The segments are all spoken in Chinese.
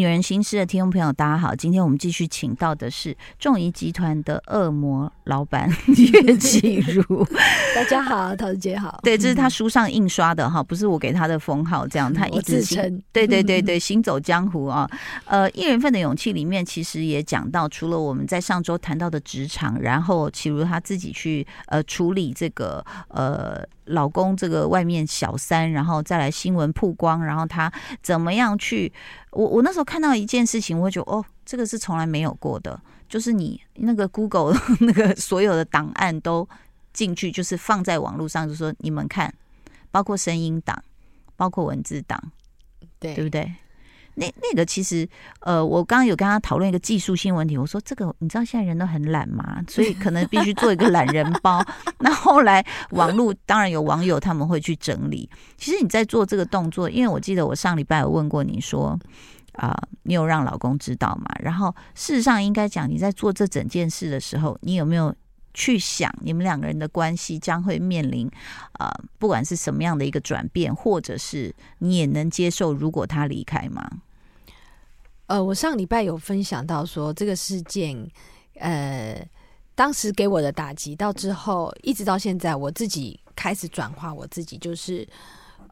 女人心事的听众朋友，大家好！今天我们继续请到的是众怡集团的恶魔老板岳启如。大家好，桃子姐好。对，这是他书上印刷的哈，不是我给他的封号，这样他一直称。对对对 对，行走江湖啊。呃，一人份的勇气里面其实也讲到，除了我们在上周谈到的职场，然后启如他自己去呃处理这个呃。老公这个外面小三，然后再来新闻曝光，然后他怎么样去？我我那时候看到一件事情，我会觉得哦，这个是从来没有过的，就是你那个 Google 那个所有的档案都进去，就是放在网络上，就说你们看，包括声音档，包括文字档，对对不对？那那个其实，呃，我刚刚有跟他讨论一个技术性问题。我说这个，你知道现在人都很懒嘛，所以可能必须做一个懒人包。那后来网络当然有网友他们会去整理。其实你在做这个动作，因为我记得我上礼拜有问过你说，啊，你有让老公知道吗？然后事实上应该讲，你在做这整件事的时候，你有没有去想你们两个人的关系将会面临啊，不管是什么样的一个转变，或者是你也能接受如果他离开吗？呃，我上礼拜有分享到说这个事件，呃，当时给我的打击，到之后一直到现在，我自己开始转化我自己，就是，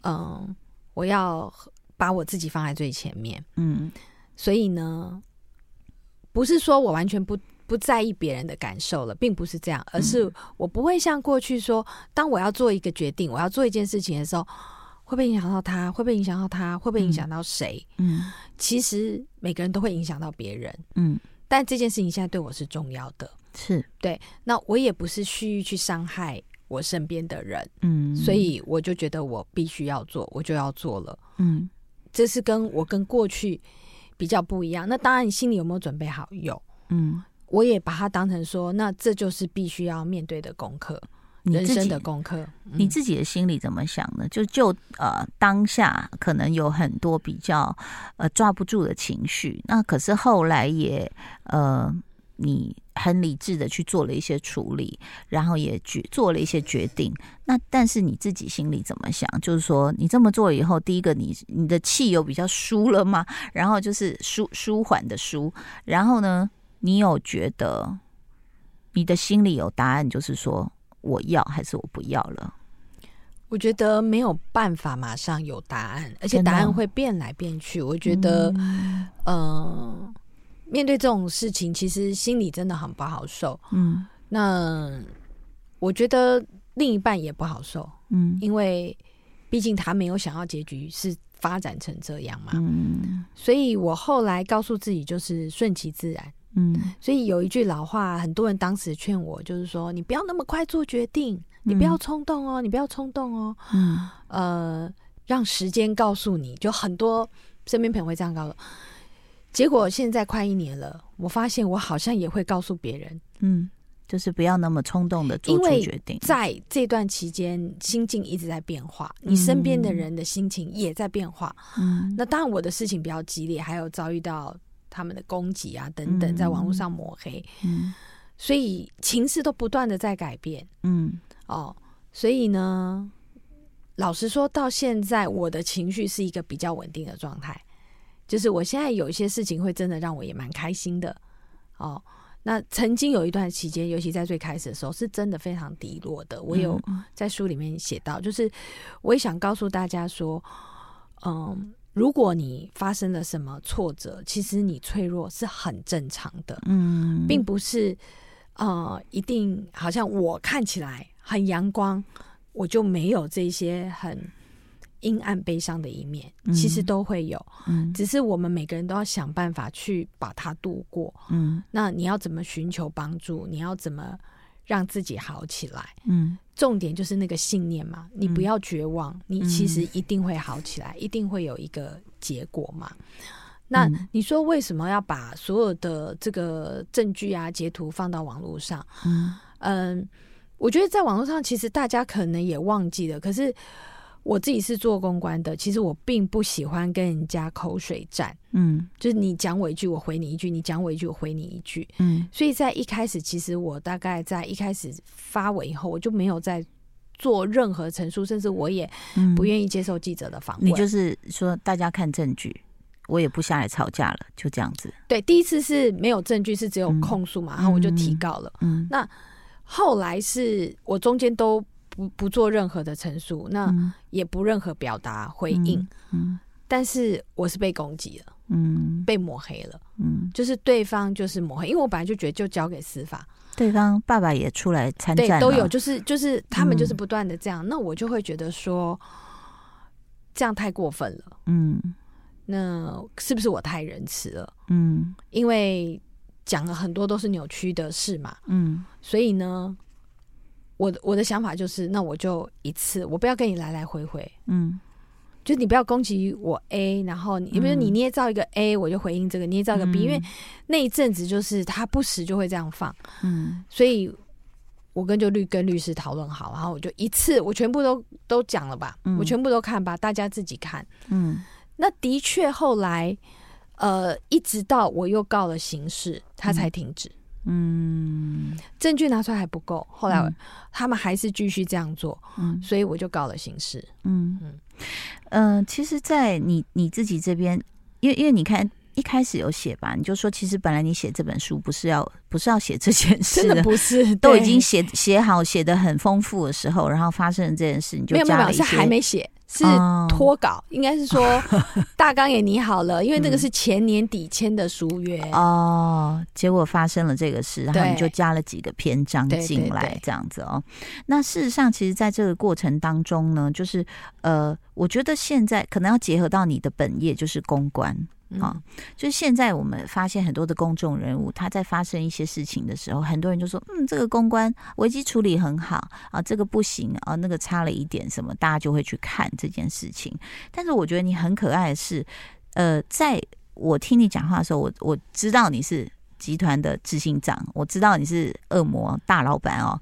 嗯，我要把我自己放在最前面，嗯，所以呢，不是说我完全不不在意别人的感受了，并不是这样，而是我不会像过去说，当我要做一个决定，我要做一件事情的时候。会不会影响到他？会不会影响到他？会不会影响到谁？嗯，其实每个人都会影响到别人。嗯，但这件事情现在对我是重要的，是对。那我也不是蓄意去伤害我身边的人。嗯，所以我就觉得我必须要做，我就要做了。嗯，这是跟我跟过去比较不一样。那当然，你心里有没有准备好？有。嗯，我也把它当成说，那这就是必须要面对的功课。人生的功课，你自己的心里怎么想呢？就就呃当下可能有很多比较呃抓不住的情绪，那可是后来也呃你很理智的去做了一些处理，然后也决做了一些决定。那但是你自己心里怎么想？就是说你这么做以后，第一个你你的气有比较舒了吗？然后就是舒舒缓的舒，然后呢，你有觉得你的心里有答案，就是说。我要还是我不要了？我觉得没有办法马上有答案，而且答案会变来变去。我觉得，嗯，面对这种事情，其实心里真的很不好受。嗯，那我觉得另一半也不好受。嗯，因为毕竟他没有想要结局是发展成这样嘛。嗯，所以我后来告诉自己，就是顺其自然。嗯，所以有一句老话，很多人当时劝我，就是说你不要那么快做决定，你不要冲动哦，你不要冲动哦。嗯，呃，让时间告诉你，就很多身边朋友会这样告诉。结果现在快一年了，我发现我好像也会告诉别人，嗯，就是不要那么冲动的做出决定。在这段期间，心境一直在变化，你身边的人的心情也在变化。嗯，那当然我的事情比较激烈，还有遭遇到。他们的攻击啊，等等，在网络上抹黑，嗯，所以情势都不断的在改变，嗯，哦，所以呢，老实说，到现在我的情绪是一个比较稳定的状态，就是我现在有一些事情会真的让我也蛮开心的，哦，那曾经有一段期间，尤其在最开始的时候，是真的非常低落的，我有在书里面写到，就是我也想告诉大家说，嗯。如果你发生了什么挫折，其实你脆弱是很正常的，嗯，并不是呃一定好像我看起来很阳光，我就没有这些很阴暗悲伤的一面，其实都会有，嗯，只是我们每个人都要想办法去把它度过，嗯，那你要怎么寻求帮助？你要怎么？让自己好起来，嗯，重点就是那个信念嘛，你不要绝望，你其实一定会好起来，一定会有一个结果嘛。那你说为什么要把所有的这个证据啊、截图放到网络上？嗯嗯，我觉得在网络上，其实大家可能也忘记了，可是。我自己是做公关的，其实我并不喜欢跟人家口水战，嗯，就是你讲我一句，我回你一句；你讲我一句，我回你一句，嗯。所以在一开始，其实我大概在一开始发文以后，我就没有在做任何陈述，甚至我也不愿意接受记者的访问。你就是说，大家看证据，我也不下来吵架了，就这样子。对，第一次是没有证据，是只有控诉嘛，然后我就提告了。嗯，那后来是我中间都不不做任何的陈述，那也不任何表达回应。嗯，但是我是被攻击了，嗯，被抹黑了，嗯，就是对方就是抹黑，因为我本来就觉得就交给司法。对方爸爸也出来参战，对都有，就是就是他们就是不断的这样，那我就会觉得说这样太过分了，嗯，那是不是我太仁慈了？嗯，因为讲了很多都是扭曲的事嘛，嗯，所以呢，我的我的想法就是，那我就一次，我不要跟你来来回回，嗯。就你不要攻击我 A，然后你比如你捏造一个 A，我就回应这个捏造一个 B，因为那一阵子就是他不时就会这样放，嗯，所以我跟就律跟律师讨论好，然后我就一次我全部都都讲了吧，我全部都看吧，大家自己看，嗯，那的确后来呃一直到我又告了刑事，他才停止。嗯，证据拿出来还不够，后来他们还是继续这样做，嗯，所以我就告了刑事。嗯。嗯。嗯，其实，在你你自己这边，因为因为你看一开始有写吧，你就说其实本来你写这本书不是要不是要写这件事的，不是 都已经写写好写的很丰富的时候，然后发生了这件事，你就加了一些还没写。是脱稿，应该是说 大纲也拟好了，因为那个是前年底签的书约哦。结果发生了这个事，然后你就加了几个篇章进来，这样子哦。那事实上，其实在这个过程当中呢，就是呃，我觉得现在可能要结合到你的本业，就是公关。啊，就是现在我们发现很多的公众人物，他在发生一些事情的时候，很多人就说：“嗯，这个公关危机处理很好啊，这个不行啊，那个差了一点什么，大家就会去看这件事情。”但是我觉得你很可爱的是，呃，在我听你讲话的时候，我我知道你是集团的执行长，我知道你是恶魔大老板哦。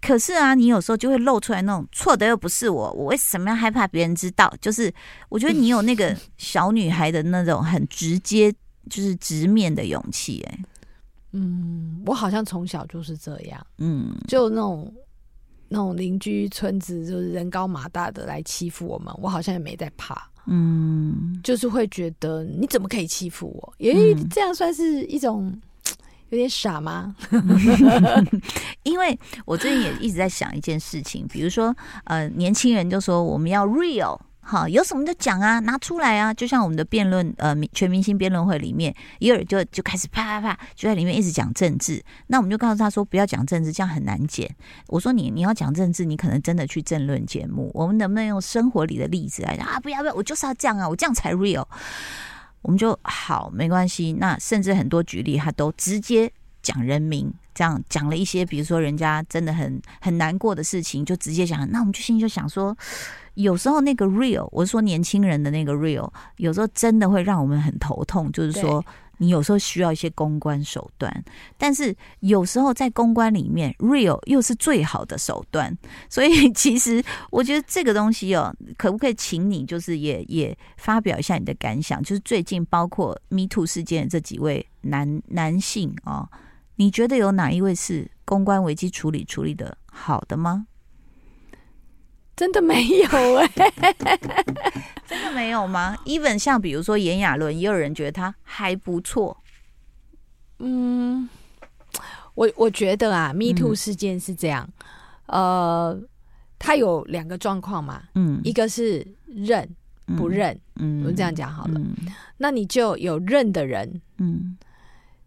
可是啊，你有时候就会露出来那种错的又不是我，我为什么要害怕别人知道？就是我觉得你有那个小女孩的那种很直接，就是直面的勇气。哎，嗯，我好像从小就是这样，嗯，就那种那种邻居村子就是人高马大的来欺负我们，我好像也没在怕，嗯，就是会觉得你怎么可以欺负我？因为这样算是一种。有点傻吗？因为我最近也一直在想一件事情，比如说，呃，年轻人就说我们要 real，哈，有什么就讲啊，拿出来啊。就像我们的辩论，呃，全明星辩论会里面，一尔就就开始啪啪啪，就在里面一直讲政治。那我们就告诉他说，不要讲政治，这样很难剪。我说你你要讲政治，你可能真的去政论节目。我们能不能用生活里的例子来讲啊？不要不要，我就是要这样啊，我这样才 real。我们就好，没关系。那甚至很多举例，他都直接讲人名，这样讲了一些，比如说人家真的很很难过的事情，就直接讲。那我们就心里就想说，有时候那个 real，我是说年轻人的那个 real，有时候真的会让我们很头痛，就是说。你有时候需要一些公关手段，但是有时候在公关里面，real 又是最好的手段。所以 其实我觉得这个东西哦，可不可以请你就是也也发表一下你的感想？就是最近包括 Me Too 事件这几位男男性哦，你觉得有哪一位是公关危机处理处理的好的吗？真的没有哎，真的没有吗？even 像比如说炎亚纶，也有人觉得他还不错。嗯，我我觉得啊，Me Too 事件是这样，呃，他有两个状况嘛，嗯，一个是认不认，嗯，我这样讲好了，那你就有认的人，嗯，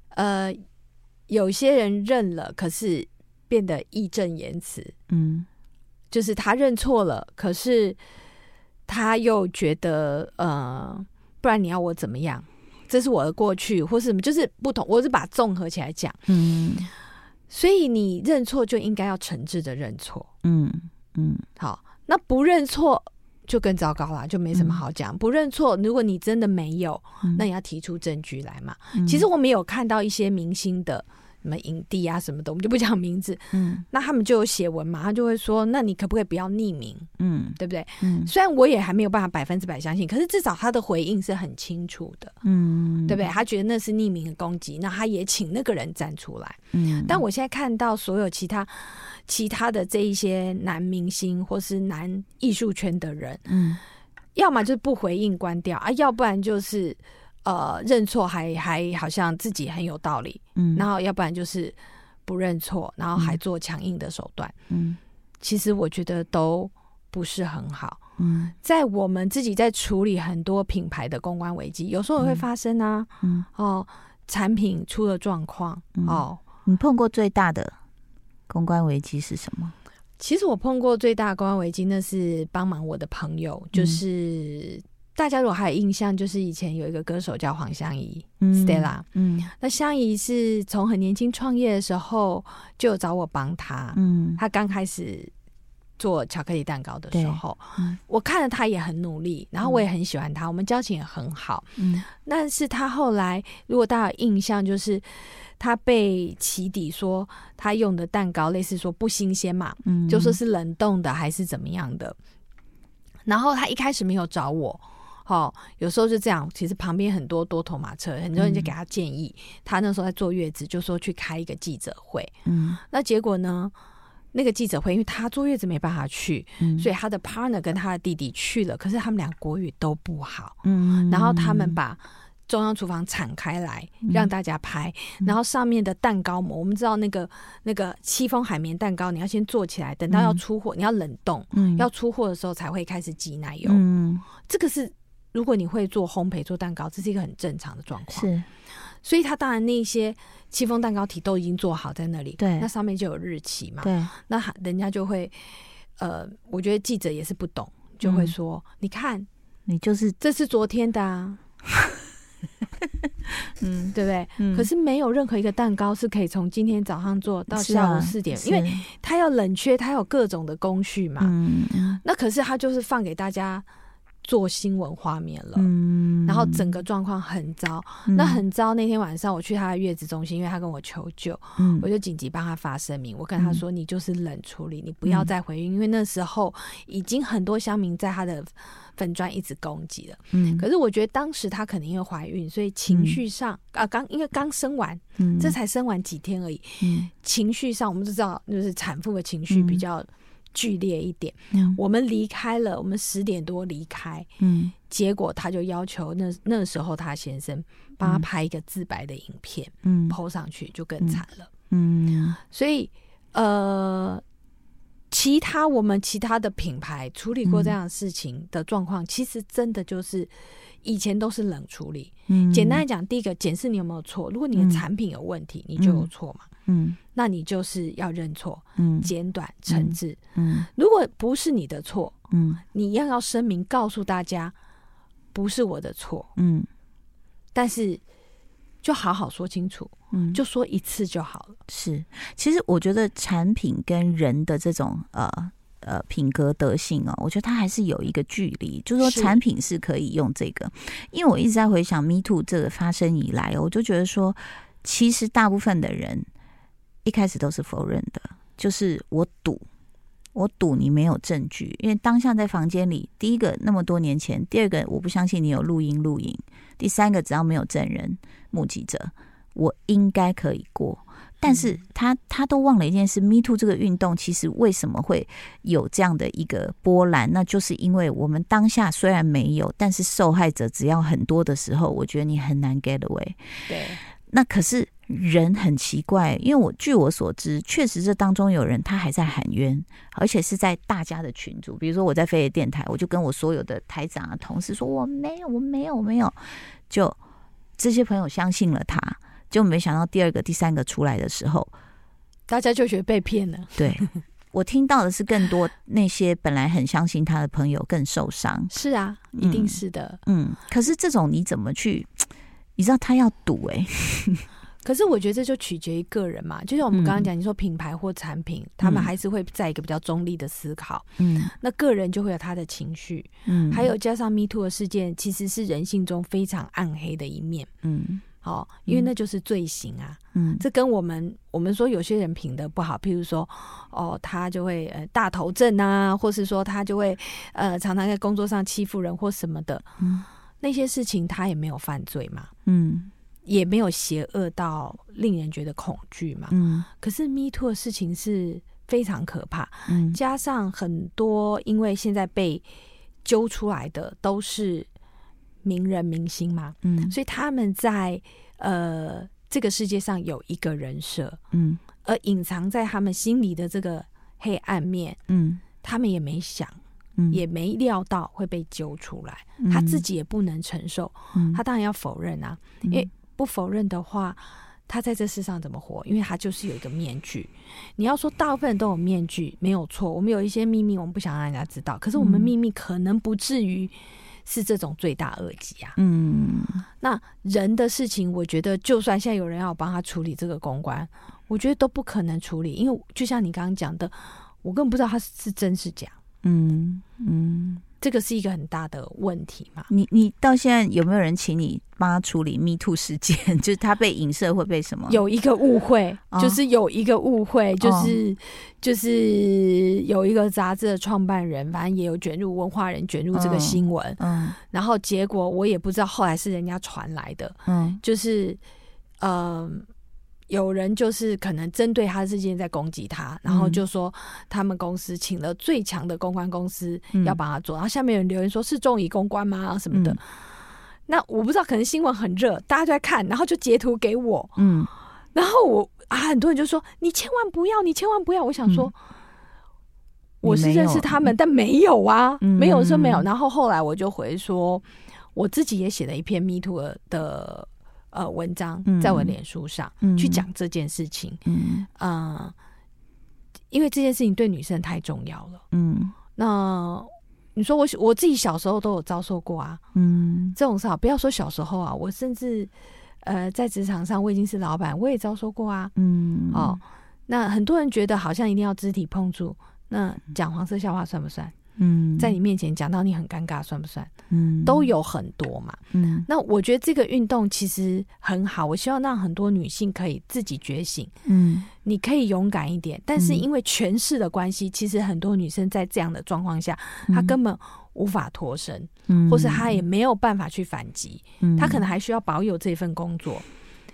呃，有些人认了，可是变得义正言辞，嗯。就是他认错了，可是他又觉得，呃，不然你要我怎么样？这是我的过去，或是什么，就是不同。我是把综合起来讲，嗯，所以你认错就应该要诚挚的认错，嗯嗯。好，那不认错就更糟糕了，就没什么好讲。不认错，如果你真的没有，那你要提出证据来嘛。其实我们有看到一些明星的。什么影帝啊什么的，我们就不讲名字。嗯，那他们就有写文嘛，他就会说：“那你可不可以不要匿名？”嗯，对不对？嗯，虽然我也还没有办法百分之百相信，可是至少他的回应是很清楚的。嗯，对不对？他觉得那是匿名的攻击，那他也请那个人站出来。嗯，但我现在看到所有其他其他的这一些男明星或是男艺术圈的人，嗯，要么就是不回应关掉啊，要不然就是呃认错还还好像自己很有道理，嗯，然后要不然就是不认错，然后还做强硬的手段，嗯，其实我觉得都不是很好，嗯，在我们自己在处理很多品牌的公关危机，有时候也会发生啊，嗯。哦，产品出了状况哦，你碰过最大的公关危机是什么？其实我碰过最大的公关危机，那是帮忙我的朋友，就是大家如果还有印象，就是以前有一个歌手叫黄香怡嗯，Stella，嗯，那香怡是从很年轻创业的时候就有找我帮他，嗯，他刚开始做巧克力蛋糕的时候，我看了他也很努力，然后我也很喜欢他，我们交情也很好，嗯，但是他后来如果大家有印象，就是。他被起底说他用的蛋糕类似说不新鲜嘛，嗯，就说是冷冻的还是怎么样的。然后他一开始没有找我，哦，有时候就这样。其实旁边很多多头马车，很多人就给他建议。他那时候在坐月子，就说去开一个记者会。嗯，那结果呢？那个记者会，因为他坐月子没办法去，所以他的 partner 跟他的弟弟去了。可是他们俩国语都不好，嗯，然后他们把。中央厨房敞开来让大家拍，然后上面的蛋糕膜，我们知道那个那个戚风海绵蛋糕，你要先做起来，等到要出货，你要冷冻，嗯要出货的时候才会开始挤奶油。嗯，这个是如果你会做烘焙做蛋糕，这是一个很正常的状况。是，所以他当然那些戚风蛋糕体都已经做好在那里，对，那上面就有日期嘛，对，那人家就会，呃，我觉得记者也是不懂，就会说，你看，你就是这是昨天的啊。嗯，对不对？嗯，可是没有任何一个蛋糕是可以从今天早上做到下午四点，因为它要冷却，它有各种的工序嘛。嗯，那可是它就是放给大家做新闻画面了。嗯，然后整个状况很糟，那很糟。那天晚上我去他的月子中心，因为他跟我求救，嗯，我就紧急帮他发声明，我跟他说：“你就是冷处理，你不要再回孕，因为那时候已经很多乡民在他的。”粉砖一直攻击了，嗯，可是我觉得当时她可能因为怀孕，所以情绪上啊，刚因为刚生完，嗯，这才生完几天而已，嗯，情绪上我们都知道，就是产妇的情绪比较剧烈一点。嗯，我们离开了，我们十点多离开，嗯，结果他就要求那那时候他先生帮他拍一个自白的影片，嗯，抛上去就更惨了，嗯，所以呃。其他我们其他的品牌处理过这样的事情的状况，其实真的就是以前都是冷处理。嗯，简单来讲，第一个检视你有没有错，如果你的产品有问题，你就有错嘛。嗯，那你就是要认错，嗯，简短惩治。嗯，如果不是你的错，嗯，你要要声明告诉大家不是我的错。嗯，但是。就好好说清楚，嗯，就说一次就好了。是，其实我觉得产品跟人的这种呃呃品格德性哦，我觉得它还是有一个距离。就是说，产品是可以用这个，因为我一直在回想 Me Too 这个发生以来，我就觉得说，其实大部分的人一开始都是否认的，就是我赌。我赌你没有证据，因为当下在房间里，第一个那么多年前，第二个我不相信你有录音录影，第三个只要没有证人目击者，我应该可以过。但是他他都忘了一件事，Me Too 这个运动其实为什么会有这样的一个波澜？那就是因为我们当下虽然没有，但是受害者只要很多的时候，我觉得你很难 get away。对，那可是。人很奇怪，因为我据我所知，确实这当中有人他还在喊冤，而且是在大家的群组，比如说我在飞碟电台，我就跟我所有的台长啊同事说我没有，我没有，我没有，就这些朋友相信了他，就没想到第二个、第三个出来的时候，大家就觉得被骗了。对我听到的是更多那些本来很相信他的朋友更受伤。是啊，一定是的。嗯，可是这种你怎么去？你知道他要赌哎。可是我觉得这就取决于个人嘛，就像我们刚刚讲，你说品牌或产品，他们还是会在一个比较中立的思考。嗯，那个人就会有他的情绪。嗯，还有加上 Me Too 的事件，其实是人性中非常暗黑的一面。嗯，好，因为那就是罪行啊。嗯，这跟我们我们说有些人品德不好，譬如说哦，他就会呃大头症啊，或是说他就会呃常常在工作上欺负人或什么的。嗯，那些事情他也没有犯罪嘛。嗯。也没有邪恶到令人觉得恐惧嘛。嗯。可是 Me Too 的事情是非常可怕。嗯。加上很多因为现在被揪出来的都是名人明星嘛，嗯，所以他们在呃这个世界上有一个人设，嗯，而隐藏在他们心里的这个黑暗面，嗯，他们也没想，也没料到会被揪出来，他自己也不能承受，他当然要否认啊，因为不否认的话。他在这世上怎么活？因为他就是有一个面具。你要说大部分人都有面具，没有错。我们有一些秘密，我们不想让人家知道。可是我们秘密可能不至于是这种罪大恶极啊。嗯，那人的事情，我觉得就算现在有人要帮他处理这个公关，我觉得都不可能处理，因为就像你刚刚讲的，我根本不知道他是真是假。嗯嗯。这个是一个很大的问题嘛？你你到现在有没有人请你帮他处理 Me Too 事件？就是他被影射会被什么？有一个误会，就是有一个误会，就是就是有一个杂志的创办人，反正也有卷入文化人卷入这个新闻，嗯，然后结果我也不知道，后来是人家传来的，嗯，就是嗯。有人就是可能针对他事件在攻击他，然后就说他们公司请了最强的公关公司要帮他做，然后下面有人留言说是中乙公关吗什么的。那我不知道，可能新闻很热，大家都在看，然后就截图给我，嗯，然后我啊，很多人就说你千万不要，你千万不要。我想说我是认识他们，但没有啊，没有说没有。然后后来我就回说，我自己也写了一篇 Me Too 的。呃，文章在我脸书上去讲这件事情，嗯，呃，因为这件事情对女生太重要了，嗯，那你说我我自己小时候都有遭受过啊，嗯，这种事啊不要说小时候啊，我甚至呃在职场上我已经是老板，我也遭受过啊，嗯，哦，那很多人觉得好像一定要肢体碰触，那讲黄色笑话算不算？嗯，在你面前讲到你很尴尬，算不算？嗯，都有很多嘛。嗯，那我觉得这个运动其实很好，我希望让很多女性可以自己觉醒。嗯，你可以勇敢一点，但是因为权势的关系，其实很多女生在这样的状况下，她根本无法脱身，嗯或是她也没有办法去反击，嗯她可能还需要保有这份工作。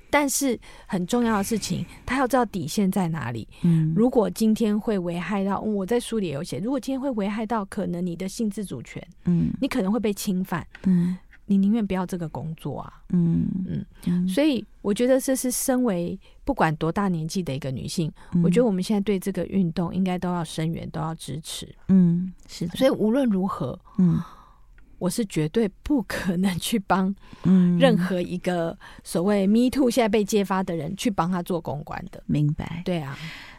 但是很重要的事情，他要知道底线在哪里。嗯，如果今天会危害到，我在书里也有写，如果今天会危害到可能你的性自主权，嗯，你可能会被侵犯，嗯，你宁愿不要这个工作啊，嗯嗯。所以我觉得这是身为不管多大年纪的一个女性，我觉得我们现在对这个运动应该都要声援，都要支持。嗯，是的。所以无论如何，嗯。我是绝对不可能去帮任何一个所谓 “me too” 现在被揭发的人去帮他做公关的，明白？对啊。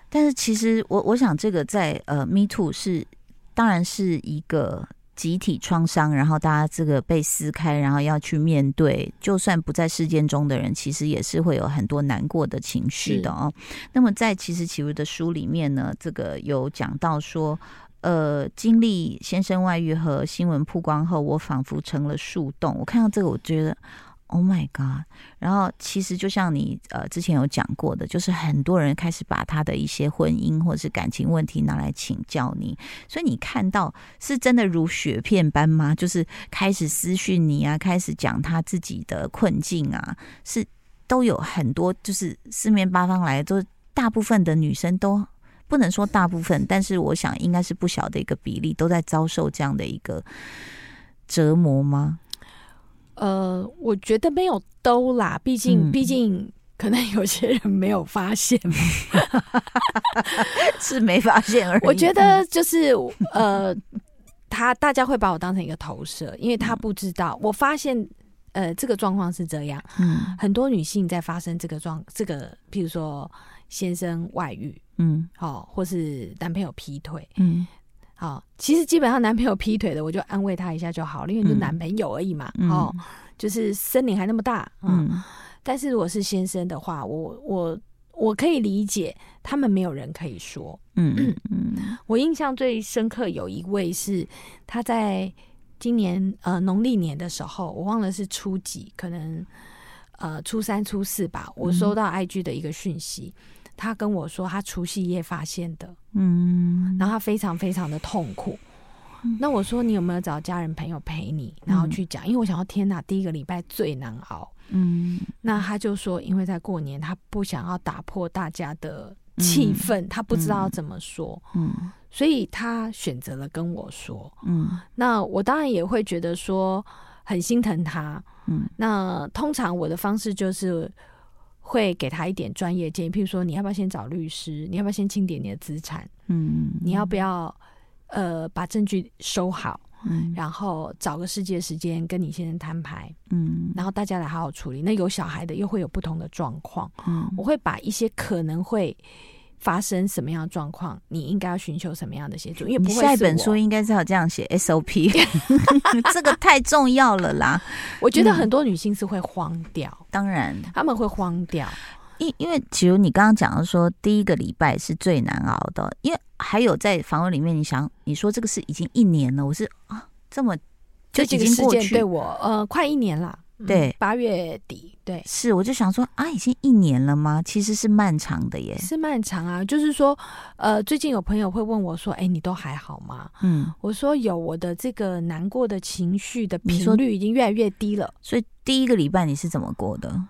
但是其实我我想，这个在呃 “me too” 是当然是一个集体创伤，然后大家这个被撕开，然后要去面对，就算不在事件中的人，其实也是会有很多难过的情绪的哦。那么在其实启如的书里面呢，这个有讲到说。呃，经历先生外遇和新闻曝光后，我仿佛成了树洞。我看到这个，我觉得 Oh my God！然后其实就像你呃之前有讲过的，就是很多人开始把他的一些婚姻或者是感情问题拿来请教你，所以你看到是真的如雪片般吗？就是开始私讯你啊，开始讲他自己的困境啊，是都有很多，就是四面八方来，都大部分的女生都。不能说大部分，但是我想应该是不小的一个比例都在遭受这样的一个折磨吗？呃，我觉得没有都啦，毕竟毕竟可能有些人没有发现，是没发现而已。我觉得就是呃，他大家会把我当成一个投射，因为他不知道。我发现呃，这个状况是这样，嗯，很多女性在发生这个状，这个譬如说先生外遇。嗯，好，或是男朋友劈腿，嗯，好，其实基本上男朋友劈腿的，我就安慰他一下就好了，因为就男朋友而已嘛，哦，就是森林还那么大，嗯，但是如果是先生的话，我我我可以理解，他们没有人可以说，嗯嗯，我印象最深刻有一位是他在今年呃农历年的时候，我忘了是初几，可能呃初三初四吧，我收到 IG 的一个讯息。他跟我说，他除夕夜发现的，嗯，然后他非常非常的痛苦。那我说，你有没有找家人朋友陪你，然后去讲？因为我想要，天哪，第一个礼拜最难熬。嗯，那他就说，因为在过年，他不想要打破大家的气氛，他不知道怎么说。嗯，所以他选择了跟我说，嗯。那我当然也会觉得说很心疼他。嗯。那通常我的方式就是会给他一点专业建议，譬如说你要不要先找律师，你要不要先清点你的资产，嗯，你要不要呃把证据收好，嗯。然后找个世界时间跟你先生摊牌，嗯。然后大家来好好处理。那有小孩的又会有不同的状况，嗯。我会把一些可能会发生什么样的状况，你应该要寻求什么样的协助，因为不你会下一本书应该是要这样写 SOP，这个太重要了啦。我觉得嗯。很多女性是会慌掉，当然，他们会慌掉。因因为其实你刚刚讲的说第一个礼拜是最难熬的，因为还有在访问里面，你想你说这个是已经一年了，我是啊这么就已经过去对我呃快一年啦，嗯对八月底对。是，我就想说啊，已经一年了吗？其实是漫长的耶。是漫长啊，就是说，呃，最近有朋友会问我说：“哎、你都还好吗嗯，？”我说：“有，我的这个难过的情绪的你说频率已经越来越低了。所以第一个礼拜你是怎么过的？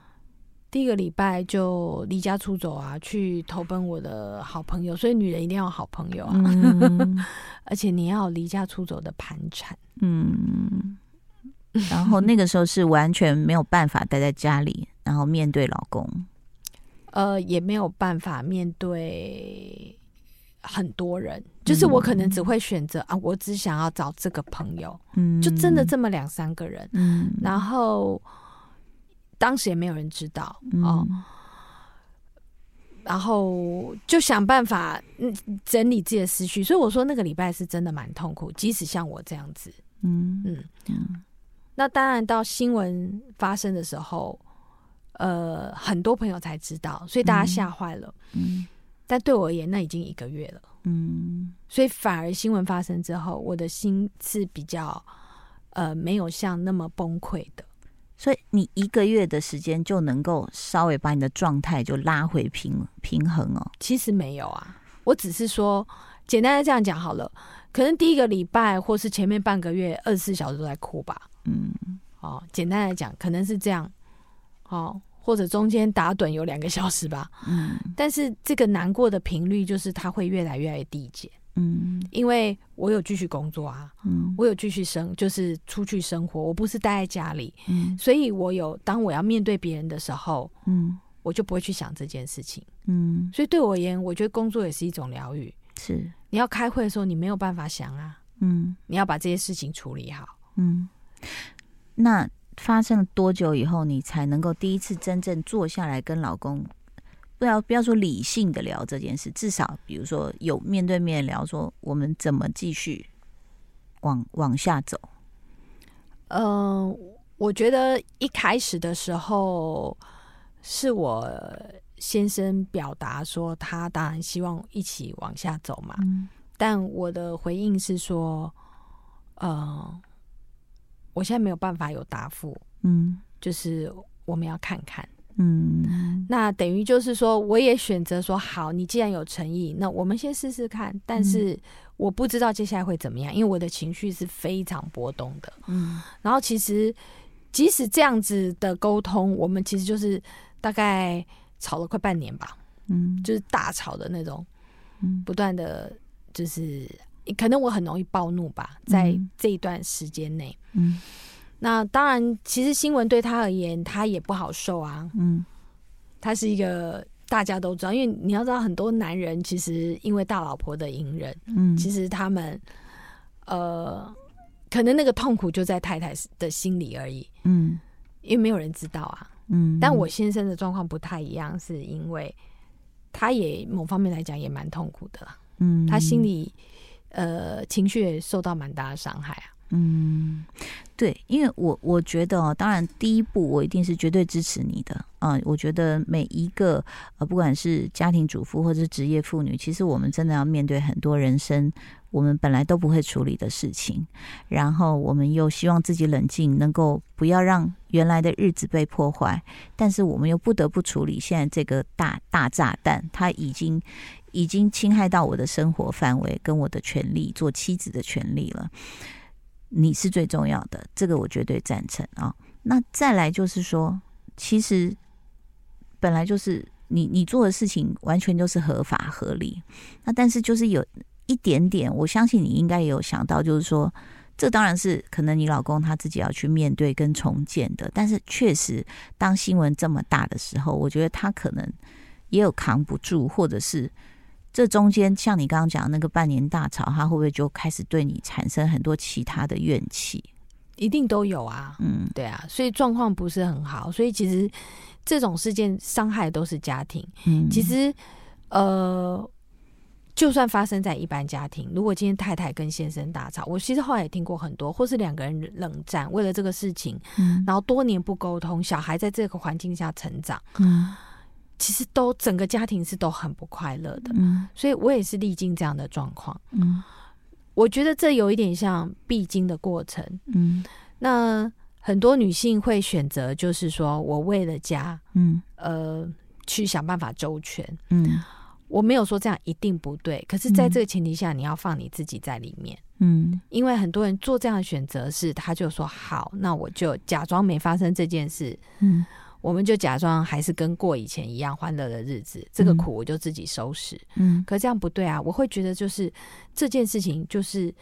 第一个礼拜就离家出走啊，去投奔我的好朋友。所以女人一定要有好朋友啊，嗯 而且你要离家出走的盘缠。嗯，然后那个时候是完全没有办法待在家里，然后面对老公。呃，也没有办法面对很多人，就是我可能只会选择啊，我只想要找这个朋友，嗯，就真的这么两三个人，嗯，然后当时也没有人知道哦，嗯然后就想办法嗯整理自己的思绪，所以我说那个礼拜是真的蛮痛苦，即使像我这样子，嗯。嗯，嗯那当然到新闻发生的时候，呃，很多朋友才知道，所以大家吓坏了。嗯但对我而言，那已经一个月了，嗯所以反而新闻发生之后，我的心是比较呃没有像那么崩溃的。所以你一个月的时间就能够稍微把你的状态就拉回平平衡哦。其实没有啊，我只是说，简单的这样讲好了。可能第一个礼拜或是前面半个月，二十四小时都在哭吧。嗯哦，简单来讲，可能是这样。哦，或者中间打盹有两个小时吧。嗯但是这个难过的频率，就是它会越来越来越递减，嗯因为我有继续工作啊，嗯我有继续生，就是出去生活，我不是待在家里，嗯所以我有当我要面对别人的时候，嗯我就不会去想这件事情。嗯，所以对我而言，我觉得工作也是一种疗愈。是你要开会的时候，你没有办法想啊，嗯你要把这些事情处理好。嗯。那发生了多久以后，你才能够第一次真正坐下来跟老公？不要不要说理性的聊这件事，至少比如说有面对面聊，说我们怎么继续往往下走。嗯、我觉得一开始的时候是我先生表达说，他当然希望一起往下走嘛，嗯但我的回应是说，呃，我现在没有办法有答复，嗯就是我们要看看。嗯那等于就是说，我也选择说，好，你既然有诚意，那我们先试试看。但是我不知道接下来会怎么样，因为我的情绪是非常波动的。嗯然后其实即使这样子的沟通，我们其实就是大概吵了快半年吧，嗯就是大吵的那种，嗯不断的就是可能我很容易暴怒吧，在嗯这一段时间内。嗯那当然，其实新闻对他而言，他也不好受啊。嗯他是一个大家都知道，因为你要知道，很多男人其实因为大老婆的隐忍，嗯，其实他们呃，可能那个痛苦就在太太的心里而已，嗯因为没有人知道啊。嗯，但我先生的状况不太一样，是因为他也某方面来讲也蛮痛苦的啦，嗯他心里呃情绪也受到蛮大的伤害啊。嗯，对，因为我我觉得哦，当然第一步我一定是绝对支持你的啊、我觉得每一个呃，不管是家庭主妇或者是职业妇女，其实我们真的要面对很多人生我们本来都不会处理的事情，然后我们又希望自己冷静，能够不要让原来的日子被破坏，但是我们又不得不处理现在这个大大炸弹，它已经已经侵害到我的生活范围跟我的权利，做妻子的权利了。你是最重要的，这个我绝对赞成啊。那再来就是说，其实本来就是你你做的事情完全就是合法合理，那但是就是有一点点，我相信你应该也有想到，就是说，这当然是可能你老公他自己要去面对跟重建的，但是确实，当新闻这么大的时候，我觉得他可能也有扛不住，或者是这中间像你刚刚讲那个半年大吵，他会不会就开始对你产生很多其他的怨气？一定都有啊，嗯，对啊，所以状况不是很好，所以其实这种事件伤害都是家庭。嗯，其实呃，就算发生在一般家庭，如果今天太太跟先生大吵，我其实后来也听过很多，或是两个人冷战，为了这个事情，嗯，然后多年不沟通，小孩在这个环境下成长，嗯，其实都整个家庭是都很不快乐的，嗯，所以我也是历经这样的状况，嗯。我觉得这有一点像必经的过程，嗯，那很多女性会选择，就是说我为了家，嗯，呃，去想办法周全，嗯，我没有说这样一定不对，可是在这个前提下，你要放你自己在里面，嗯，因为很多人做这样的选择是，他就说好，那我就假装没发生这件事，嗯。我们就假装还是跟过以前一样欢乐的日子，这个苦我就自己收拾。嗯，可这样不对啊！我会觉得就是这件事情就是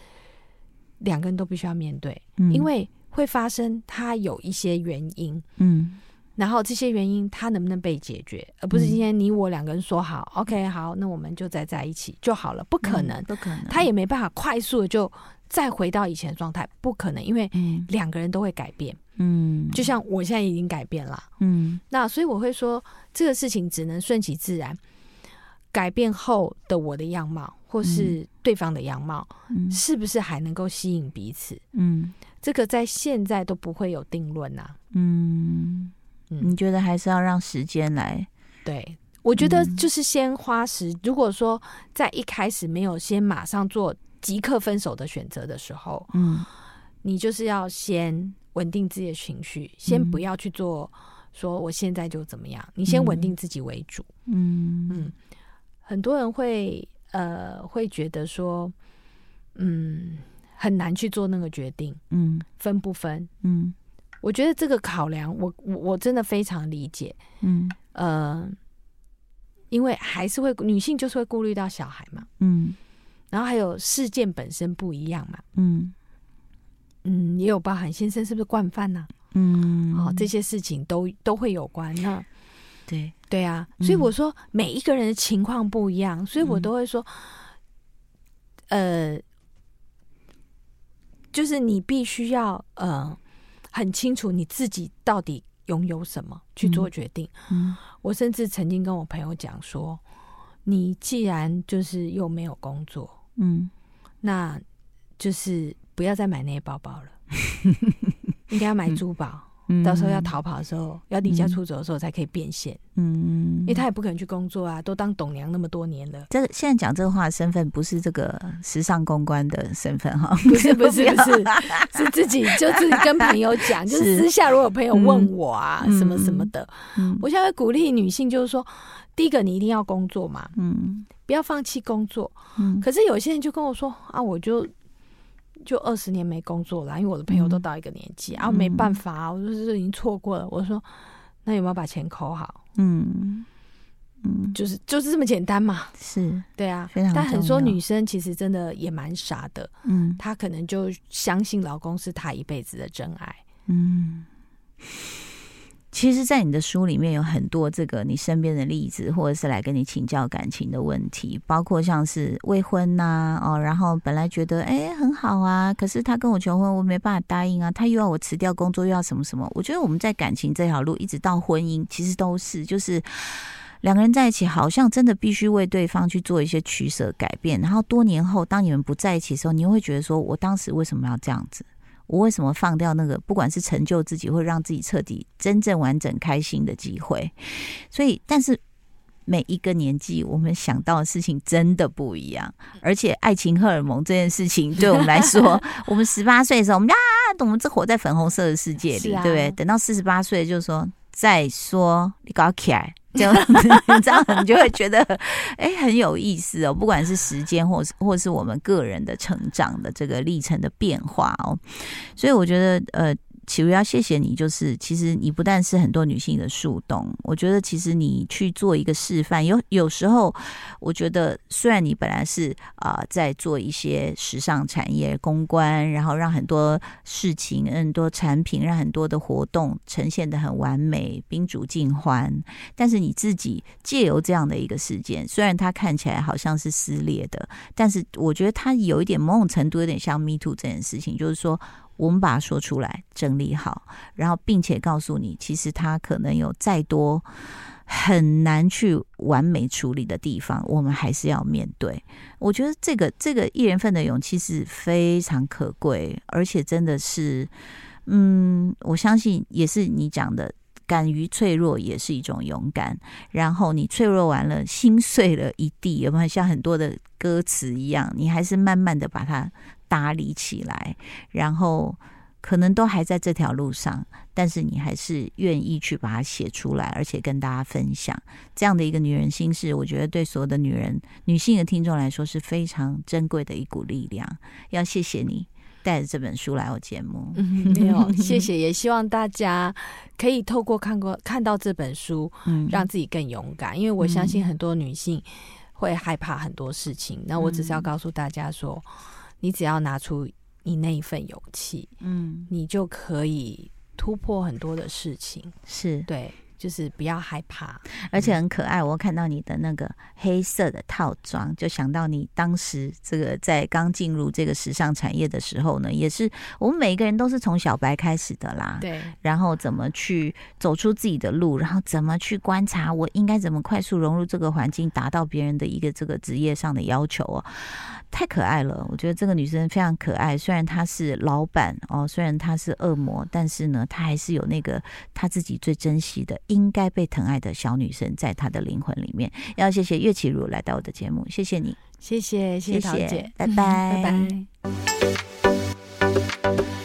两个人都必须要面对，因为会发生它有一些原因。嗯，然后这些原因它能不能被解决，而不是今天你我两个人说好，OK，好，那我们就再在一起就好了？不可能，不可能，他也没办法快速的就再回到以前的状态，不可能，因为两个人都会改变。嗯，就像我现在已经改变了，嗯，那所以我会说，这个事情只能顺其自然。改变后的我的样貌，或是对方的样貌，是不是还能够吸引彼此？嗯，这个在现在都不会有定论呐。嗯，你觉得还是要让时间来？对，我觉得就是先花时。如果说在一开始没有先马上做即刻分手的选择的时候，嗯，你就是要先。稳定自己的情绪，先不要去做说我现在就怎么样，你先稳定自己为主。嗯嗯，很多人会呃会觉得说，嗯，很难去做那个决定。嗯，分不分？嗯，我觉得这个考量，我我我真的非常理解。嗯呃，因为还是会女性就是会顾虑到小孩嘛。嗯，然后还有事件本身不一样嘛。嗯。嗯，也有包含先生是不是惯犯呢？嗯，哦，这些事情都都会有关。那对对啊，所以我说每一个人的情况不一样，所以我都会说，呃，就是你必须要呃很清楚你自己到底拥有什么去做决定。嗯，我甚至曾经跟我朋友讲说，你既然就是又没有工作，嗯，那就是。不要再买那些包包了，应该要买珠宝。到时候要逃跑的时候，要离家出走的时候才可以变现。嗯，因为他也不可能去工作啊，都当董娘那么多年了。这现在讲这个话的身份不是这个时尚公关的身份哈，不是不是不是，是自己就自己跟朋友讲，就是私下如果有朋友问我啊什么什么的，我现在鼓励女性就是说，第一个你一定要工作嘛，嗯，不要放弃工作。嗯，可是有些人就跟我说啊，我就。就二十年没工作了，因为我的朋友都到一个年纪啊，没办法，我就是已经错过了。我说，那有没有把钱扣好？嗯嗯，就是就是这么简单嘛。是，对啊。但很多女生其实真的也蛮傻的，嗯，她可能就相信老公是她一辈子的真爱，嗯。其实，在你的书里面有很多这个你身边的例子，或者是来跟你请教感情的问题，包括像是未婚呐，哦，然后本来觉得哎很好啊，可是他跟我求婚，我没办法答应啊，他又要我辞掉工作，又要什么什么。我觉得我们在感情这条路，一直到婚姻，其实都是就是两个人在一起，好像真的必须为对方去做一些取舍改变。然后多年后，当你们不在一起的时候，你又会觉得说，我当时为什么要这样子？我为什么放掉那个不管是成就自己，或让自己彻底真正完整开心的机会？所以，但是每一个年纪，我们想到的事情真的不一样。而且，爱情荷尔蒙这件事情，对我们来说，我们十八岁的时候，我们啊，我们这活在粉红色的世界里，对不对？等到四十八岁，就是说再说你搞起来。这样这样你就会觉得哎很有意思哦，不管是时间或是或是我们个人的成长的这个历程的变化哦，所以我觉得呃启如要谢谢你，就是其实你不但是很多女性的树洞，我觉得其实你去做一个示范，有有时候我觉得虽然你本来是啊在做一些时尚产业公关，然后让很多事情、很多产品、让很多的活动呈现的很完美、宾主尽欢，但是你自己借由这样的一个事件，虽然它看起来好像是撕裂的，但是我觉得它有一点某种程度有点像 Me Too 这件事情，就是说。我们把它说出来，整理好，然后并且告诉你，其实他可能有再多很难去完美处理的地方，我们还是要面对。我觉得这个这个一人份的勇气是非常可贵，而且真的是，嗯，我相信也是你讲的，敢于脆弱也是一种勇敢。然后你脆弱完了，心碎了一地，有没有像很多的歌词一样，你还是慢慢的把它。打理起来，然后可能都还在这条路上，但是你还是愿意去把它写出来，而且跟大家分享这样的一个女人心事。我觉得对所有的女人、女性的听众来说是非常珍贵的一股力量。要谢谢你带着这本书来我节目，没有谢谢，也希望大家可以透过看过看到这本书，嗯，让自己更勇敢。因为我相信很多女性会害怕很多事情，那我只是要告诉大家说。你只要拿出你那一份勇气，嗯，你就可以突破很多的事情。是对。就是不要害怕，而且很可爱。我看到你的那个黑色的套装，就想到你当时这个在刚进入这个时尚产业的时候呢，也是我们每一个人都是从小白开始的啦。对，然后怎么去走出自己的路，然后怎么去观察我应该怎么快速融入这个环境，达到别人的一个这个职业上的要求哦。太可爱了，我觉得这个女生非常可爱。虽然她是老板哦，虽然她是恶魔，但是呢，她还是有那个她自己最珍惜的。应该被疼爱的小女生，在她的灵魂里面。要谢谢岳绮如来到我的节目，谢谢你，谢谢谢谢姐，拜拜 拜拜。